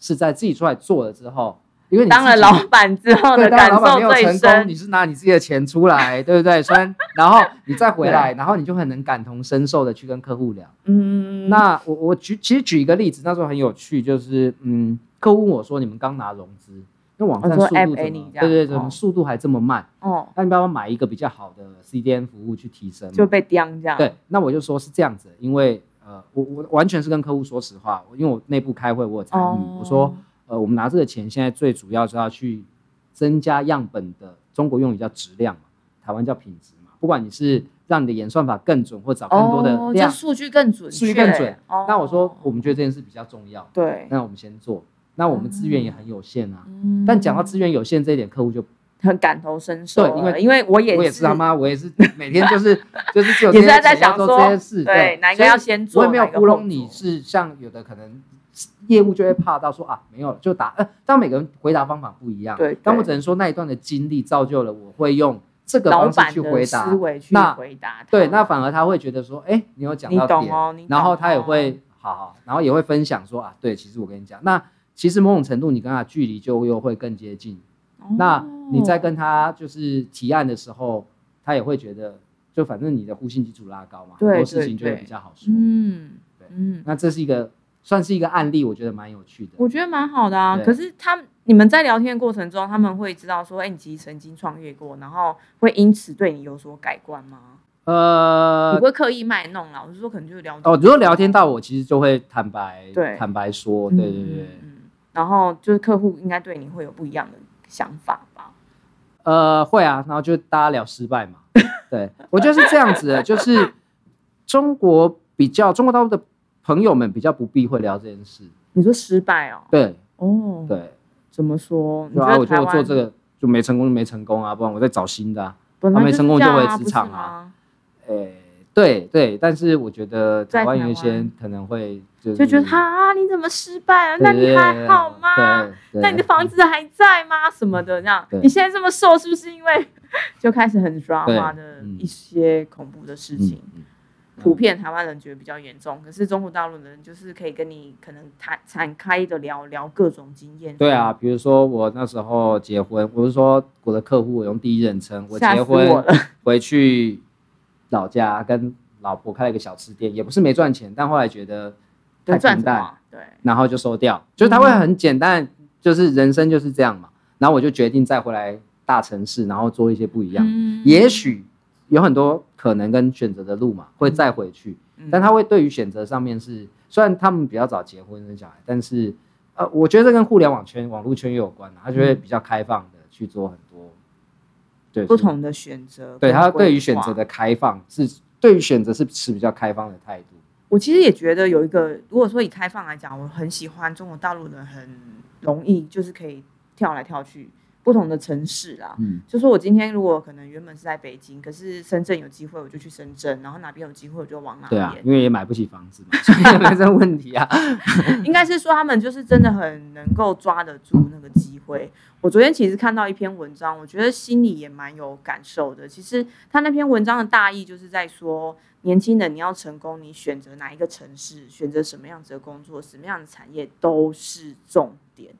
是在自己出来做了之后，因为你当了老板之后对，的感当然老板没受最有成功，深。你，是拿你自己的钱出来，对不对？虽然然后你再回来，然后你就很能感同身受的去跟客户聊。嗯，那我我举其实举一个例子，那时候很有趣，就是嗯，客户问我说你们刚拿融资，那网站速度怎么？对对，怎哦么速度还这么慢？哦，那你要不要买一个比较好的 CDN 服务去提升？就被刁这样，对，那我就说是这样子，因为呃，我我完全是跟客户说实话，因为我内部开会我有参与，哦我说呃，我们拿这个钱现在最主要是要去增加样本的中国用语叫质量嘛，台湾叫品质嘛，不管你是让你的演算法更准，或找更多的哦，量，就数据更准，数据更准哦那我说我们觉得这件事比较重要，对，那我们先做。那我们资源也很有限啊，嗯。但讲到资源有限这一点，客户就很感同身受，对因为因为我也我也是他妈，我也是每天就是 就是只有也是这些钱做在想说这些事，对哪一个所以要先做我也没有糊弄你，是像有的可能业务就会怕到说啊没有就打，呃，但每个人回答方法不一样，对对但我只能说那一段的经历造就了我会用这个方式去回答思，维去那回答他，对，那反而他会觉得说，哎，你有讲到点，然后他也会好好，然后也会分享说啊，对，其实我跟你讲，那其实某种程度你跟他距离就又会更接近，那你在哦跟他就是提案的时候，他也会觉得，就反正你的互信基础拉高嘛，很多事情就会比较好说。嗯对嗯，那这是一个算是一个案例，我觉得蛮有趣的。我觉得蛮好的啊。可是他们你们在聊天的过程中，他们会知道说，哎，你其实曾经创业过，然后会因此对你有所改观吗？你呃不，会刻意卖弄啦，我是说可能就是聊哦，如果聊天到我，其实就会坦白，对坦白说，嗯对对对然后就是客户应该对你会有不一样的想法吧？呃，会啊，然后就大家聊失败嘛。对我觉得是这样子的，就是中国比较中国大陆的朋友们比较不避讳聊这件事。你说失败哦？对哦，对，怎么说？你对啊，我觉得我做这个就没成功就没成功啊，不然我再找新的啊。本来就是没成功就回职场啊。诶、对对，但是我觉得台湾有一些可能会就是就觉得哈，你怎么失败了？那你还好吗？那你的房子还在吗？什么的这样，你现在这么瘦，是不是因为 就开始很 drama 的嗯一些恐怖的事情？嗯普遍台湾人觉得比较严重，可是中国大陆人就是可以跟你可能谈展开的聊聊各种经验。对啊，，比如说我那时候结婚，我是说我的客户我用第一人称，我结婚我。回去老家跟老婆开了一个小吃店，也不是没赚钱，但后来觉得太平淡？对，然后就收掉，就是他会很简单，就是人生就是这样嘛。然后我就决定再回来大城市，然后做一些不一样。嗯也许有很多可能跟选择的路嘛，会再回去，嗯但他会对于选择上面是，虽然他们比较早结婚生小孩，但是呃，我觉得这跟互联网圈、网络圈也有关啊，他就会比较开放的去做很多，对不，同的选择，对他对于选择的开放是对于选择是持比较开放的态度。我其实也觉得有一个，如果说以开放来讲，我很喜欢中国大陆人很容易就是可以跳来跳去不同的城市啦。嗯，就说我今天如果可能原本是在北京，可是深圳有机会我就去深圳，然后哪边有机会我就往哪边。对啊，因为也买不起房子嘛，所以没这个问题啊。应该是说他们就是真的很能够抓得住那个机会。我昨天其实看到一篇文章，我觉得心里也蛮有感受的。其实他那篇文章的大意就是在说，年轻人你要成功，你选择哪一个城市，选择什么样子的工作，什么样的产业都是重点。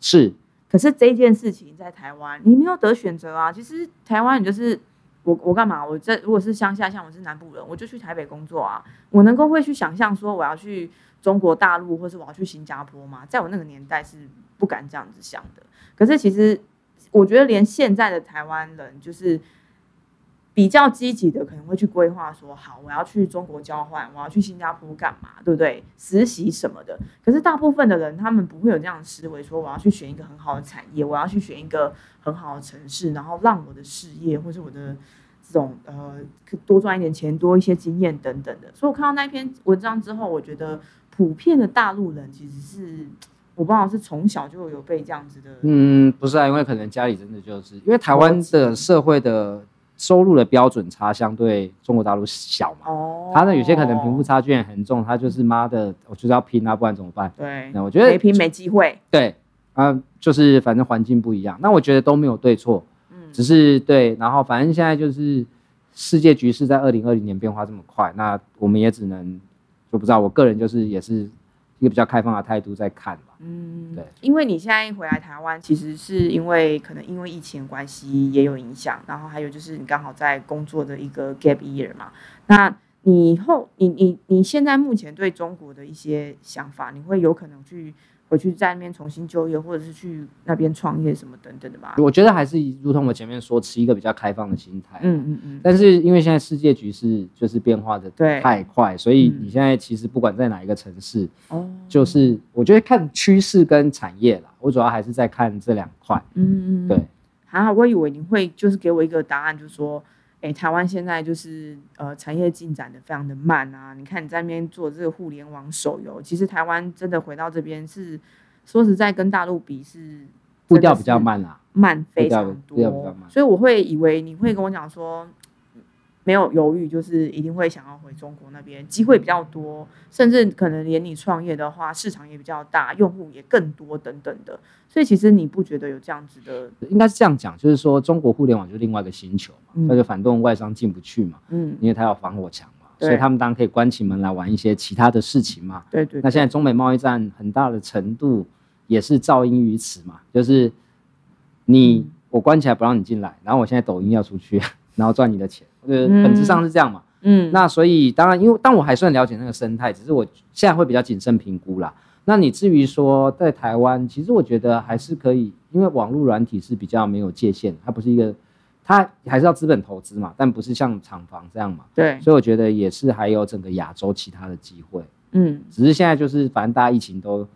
是，可是这件事情在台湾，你没有得选择啊。其实台湾你就是我，我干嘛？我在如果是乡下，像我是南部人，我就去台北工作啊。我能够会去想象说我要去中国大陆，或是我要去新加坡吗？在我那个年代是不敢这样子想的。可是其实我觉得连现在的台湾人，就是比较积极的，可能会去规划说，好，我要去中国交换，我要去新加坡干嘛，对不对？实习什么的。可是大部分的人，他们不会有这样的思维，说我要去选一个很好的产业，我要去选一个很好的城市，然后让我的事业或是我的这种呃多赚一点钱、多一些经验等等的。所以我看到那篇文章之后，我觉得普遍的大陆人其实是我不知道是从小就有被这样子的，嗯，不是啊，因为可能家里真的就是因为台湾的社会的收入的标准差相对中国大陆小嘛，哦，他呢有些可能贫富差距也很重，他就是妈的，我就是要拼啊，不然怎么办？对，那我觉得没拼没机会，对啊，就是反正环境不一样，那我觉得都没有对错，嗯。只是对，然后反正现在就是世界局势在二零二零年变化这么快，那我们也只能就不知道，我个人就是也是一个比较开放的态度在看吧。嗯，对，因为你现在回来台湾，其实是因为可能因为疫情的关系也有影响，然后还有就是你刚好在工作的一个 gap year 嘛，那你以后你你你现在目前对中国的一些想法，你会有可能去回去在那边重新就业，或者是去那边创业什么等等的吧？我觉得还是如同我前面说，持一个比较开放的心态。嗯嗯嗯，但是因为现在世界局势就是变化的太快，所以嗯你现在其实不管在哪一个城市，哦，就是我觉得看趋势跟产业啦，我主要还是在看这两块。嗯嗯，对，还好，我以为你会就是给我一个答案，就是说，哎、台湾现在就是呃产业进展的非常的慢啊。你看你在那边做这个互联网手游，其实台湾真的回到这边是说实在跟大陆比是步调比较，慢啦。慢非常多，所以我会以为你会跟我讲说。没有犹豫，就是一定会想要回中国那边，机会比较多，甚至可能连你创业的话，市场也比较大，用户也更多等等的。所以其实你不觉得有这样子的，应该是这样讲，就是说中国互联网就是另外一个星球嘛，嗯那就反动外商进不去嘛，嗯，因为他有防火墙嘛，所以他们当然可以关起门来玩一些其他的事情嘛。对对那现在中美贸易战很大的程度也是噪音于此嘛，就是你、嗯我关起来不让你进来，然后我现在抖音要出去，然后赚你的钱，我觉得嗯本质上是这样嘛。嗯，那所以当然，因为但我还算了解那个生态，只是我现在会比较谨慎评估啦。那你至于说在台湾，其实我觉得还是可以，因为网络软体是比较没有界限，它不是一个，它还是要资本投资嘛，但不是像厂房这样嘛，对，所以我觉得也是还有整个亚洲其他的机会。嗯只是现在就是反正大家疫情都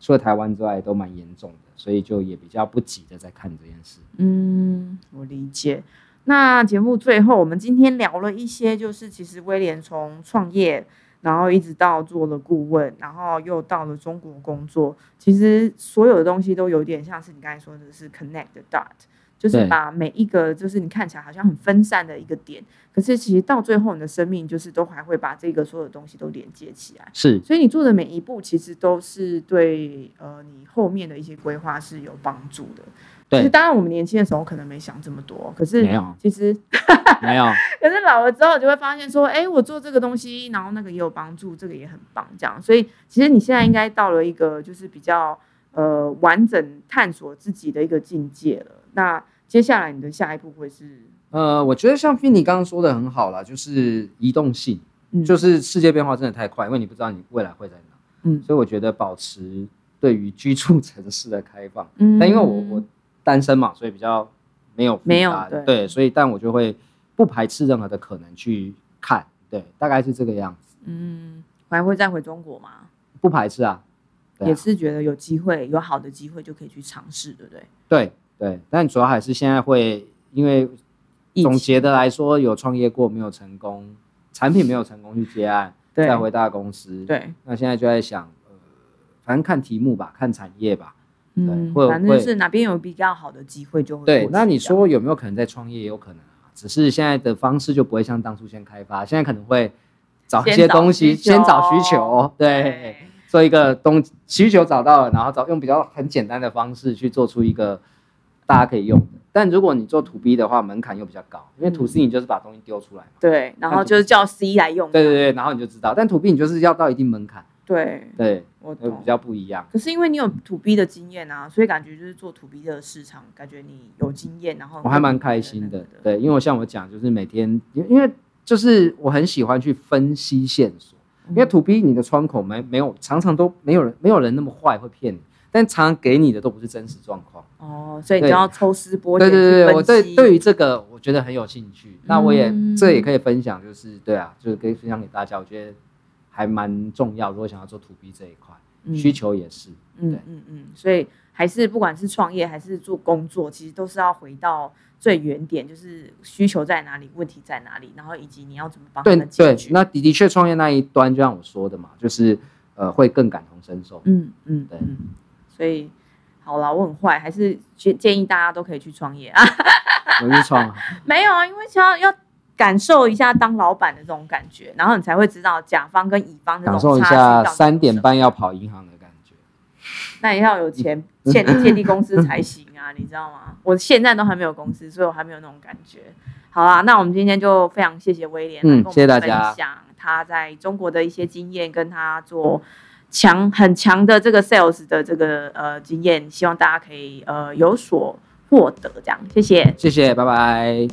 除了台湾之外都蛮严重的，所以就也比较不急的在看这件事。嗯，我理解。那节目最后，我们今天聊了一些，就是其实威廉从创业，然后一直到做了顾问，然后又到了中国工作，其实所有的东西都有点像是你刚才说的是 connect the dot，就是把每一个就是你看起来好像很分散的一个点，可是其实到最后你的生命就是都还会把这个所有的东西都连接起来。是所以你做的每一步，其实都是对呃你后面的一些规划是有帮助的。其实对，当然我们年轻的时候可能没想这么多，可是没有其实 没有，可是老了之后就会发现说，哎，我做这个东西，然后那个也有帮助，这个也很棒，这样。所以其实你现在应该到了一个就是比较呃完整探索自己的一个境界了。那接下来你的下一步会是，呃，我觉得像 Finny 刚刚说的很好啦，就是移动性，嗯就是世界变化真的太快，因为你不知道你未来会在哪，嗯所以我觉得保持对于居住城市的开放。嗯但因为我我单身嘛，所以比较没有没有担对对，所以但我就会不排斥任何的可能去看，对，大概是这个样子，嗯还会再回中国吗？不排斥啊也是觉得有机会，有好的机会就可以去尝试，对不对？对对，但主要还是现在会因为总结的来说，有创业过没有成功，产品没有成功去接案，再回大公司，对，那现在就在想，呃，反正看题目吧，看产业吧，嗯，会反正是哪边有比较好的机会就会对那你说有没有可能在创业？也有可能啊，只是现在的方式就不会像当初先开发，现在可能会找一些东西，先找需求，对，做一个东需求找到了，然后找用比较很简单的方式去做出一个大家可以用的。但如果你做 to B 的话，门槛又比较高，因为 to C 你就是把东西丢出来嘛，对，然后就是叫 C 来用，对对对，然后你就知道。但 to B 你就是要到一定门槛，对，对，我比。较不一样。可是因为你有 to B 的经验啊，所以感觉就是做 to B 的市场，感觉你有经验，然后我还蛮开心的，对，因为我像我讲，就是每天，因因为就是我很喜欢去分析线索，因为 to B 你的窗口没没有，常常都没有人没有人那么坏会骗你，但常常给你的都不是真实状况。哦，所以你就要抽丝剥茧对对对，去我对对于这个我觉得很有兴趣，那我也嗯这也可以分享，就是对啊，就是可以分享给大家，我觉得还蛮重要。如果想要做 to B 这一块，嗯需求也是，嗯嗯嗯，所以还是不管是创业还是做工作，其实都是要回到最原点，就是需求在哪里，问题在哪里，然后以及你要怎么帮他对对们解决。，那的的确创业那一端，就像我说的嘛，就是呃会更感同身受。嗯嗯对嗯，所以好啦，我很坏，还是建建议大家都可以去创业啊。我去创啊，没有啊，因为想要要感受一下当老板的这种感觉，然后你才会知道甲方跟乙方这种感受一下三点半要跑银行的感觉。那也要有钱建立建立公司才行啊，你知道吗？我现在都还没有公司，所以我还没有那种感觉。好啊，那我们今天就非常谢谢威廉，嗯谢谢大家分享他在中国的一些经验，跟他做强很强的这个 sales 的这个呃经验，希望大家可以呃有所获得。这样，谢谢。谢谢，拜拜。